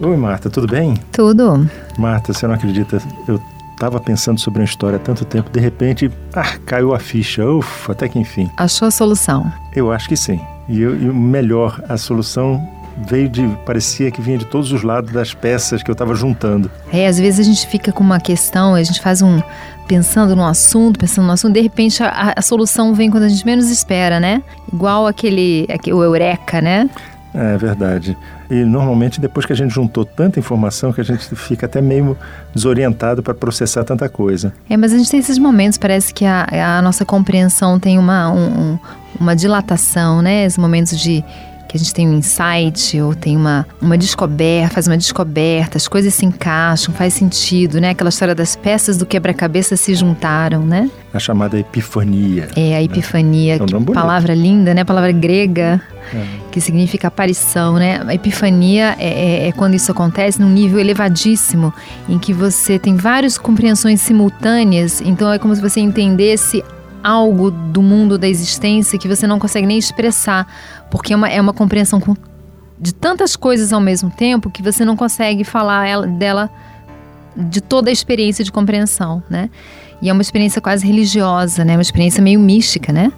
Oi, Marta, tudo bem? Tudo. Marta, você não acredita? Eu estava pensando sobre uma história há tanto tempo, de repente, ah, caiu a ficha. Ufa, até que enfim. Achou a solução? Eu acho que sim. E, eu, e melhor, a solução veio de. parecia que vinha de todos os lados das peças que eu estava juntando. É, às vezes a gente fica com uma questão, a gente faz um. pensando no assunto, pensando no assunto, de repente a, a solução vem quando a gente menos espera, né? Igual aquele. aquele o Eureka, né? É verdade. E normalmente depois que a gente juntou tanta informação que a gente fica até meio desorientado para processar tanta coisa. É, mas a gente tem esses momentos, parece que a, a nossa compreensão tem uma, um, uma dilatação, né? Esses momentos de que a gente tem um insight ou tem uma, uma descoberta, faz uma descoberta, as coisas se encaixam, faz sentido, né? Aquela história das peças do quebra-cabeça se juntaram, né? A chamada epifania. É, a né? epifania, né? é palavra linda, né? Palavra grega, é. que significa aparição, né? A epifania é, é, é quando isso acontece num nível elevadíssimo, em que você tem várias compreensões simultâneas, então é como se você entendesse algo do mundo da existência que você não consegue nem expressar, porque é uma, é uma compreensão com, de tantas coisas ao mesmo tempo que você não consegue falar ela, dela de toda a experiência de compreensão, né? E é uma experiência quase religiosa, né? Uma experiência meio mística, né?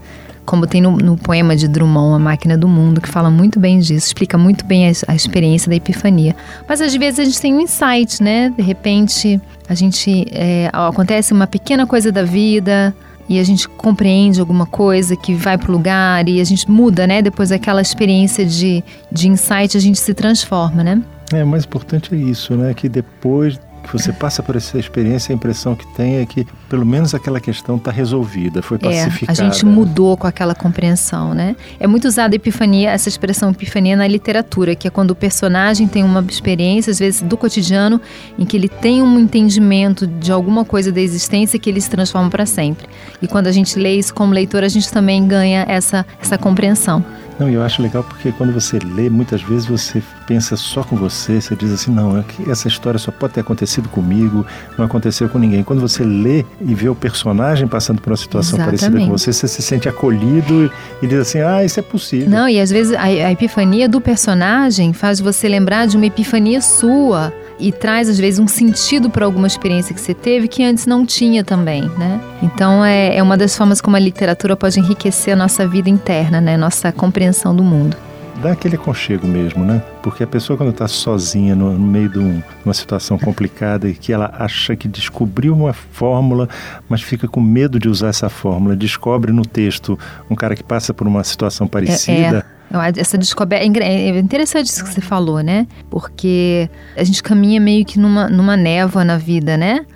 Como tem no, no poema de Drummond, A Máquina do Mundo, que fala muito bem disso, explica muito bem a, a experiência da epifania. Mas às vezes a gente tem um insight, né? De repente a gente é, acontece uma pequena coisa da vida, e a gente compreende alguma coisa que vai para o lugar e a gente muda, né? Depois daquela experiência de, de insight, a gente se transforma, né? É, o mais importante é isso, né? Que depois que você passa por essa experiência, a impressão que tem é que pelo menos aquela questão está resolvida, foi pacificada. É, a gente mudou com aquela compreensão, né? É muito usada a epifania, essa expressão epifania na literatura, que é quando o personagem tem uma experiência, às vezes do cotidiano, em que ele tem um entendimento de alguma coisa da existência que ele se transforma para sempre. E quando a gente lê isso como leitor, a gente também ganha essa, essa compreensão. Não, eu acho legal porque quando você lê, muitas vezes você pensa só com você, você diz assim, não, é essa história só pode ter acontecido comigo, não aconteceu com ninguém. Quando você lê e vê o personagem passando por uma situação Exatamente. parecida com você, você se sente acolhido e diz assim, ah, isso é possível. Não, e às vezes a, a epifania do personagem faz você lembrar de uma epifania sua e traz às vezes um sentido para alguma experiência que você teve que antes não tinha também, né? Então é, é uma das formas como a literatura pode enriquecer a nossa vida interna, né? Nossa compreensão do mundo dá aquele aconchego mesmo, né? Porque a pessoa quando está sozinha no, no, meio de, um, uma situação complicada e que ela acha que descobriu uma fórmula, mas fica com medo de usar essa fórmula, descobre no texto um cara que passa por uma situação parecida. É, é. Essa descoberta é, é interessante isso que você falou, né? Porque a gente caminha meio que numa, numa névoa na vida, né?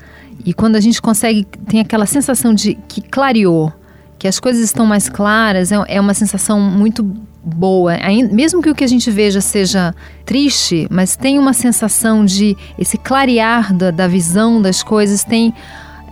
E quando a gente consegue, tem aquela sensação de que clareou, que as coisas estão mais claras, é, é uma sensação muito boa. Mesmo que o que a gente veja seja triste, mas tem uma sensação de esse clarear da, da visão das coisas, tem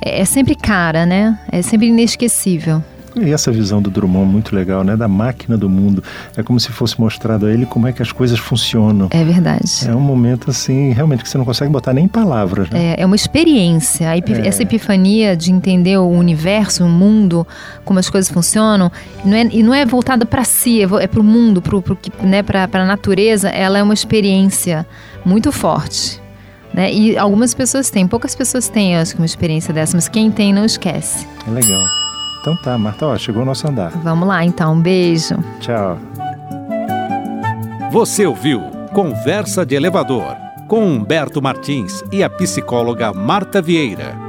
é, é sempre cara, né? É sempre inesquecível. E essa visão do Drummond muito legal, né? Da máquina do mundo. É como se fosse mostrado a ele como é que as coisas funcionam. É verdade. É um momento assim, realmente que você não consegue botar nem palavras. Né? É, é uma experiência. Epif é. Essa epifania de entender o universo, o mundo, como as coisas funcionam, não é, e não é voltada para si, é, é para o mundo, para né, a natureza. Ela é uma experiência muito forte. Né? E algumas pessoas têm, poucas pessoas têm, acho que, uma experiência dessa, mas quem tem não esquece. É legal. Então tá, Marta, ó, chegou o nosso andar. Vamos lá então, um beijo. Tchau. Você ouviu Conversa de Elevador com Humberto Martins e a psicóloga Marta Vieira.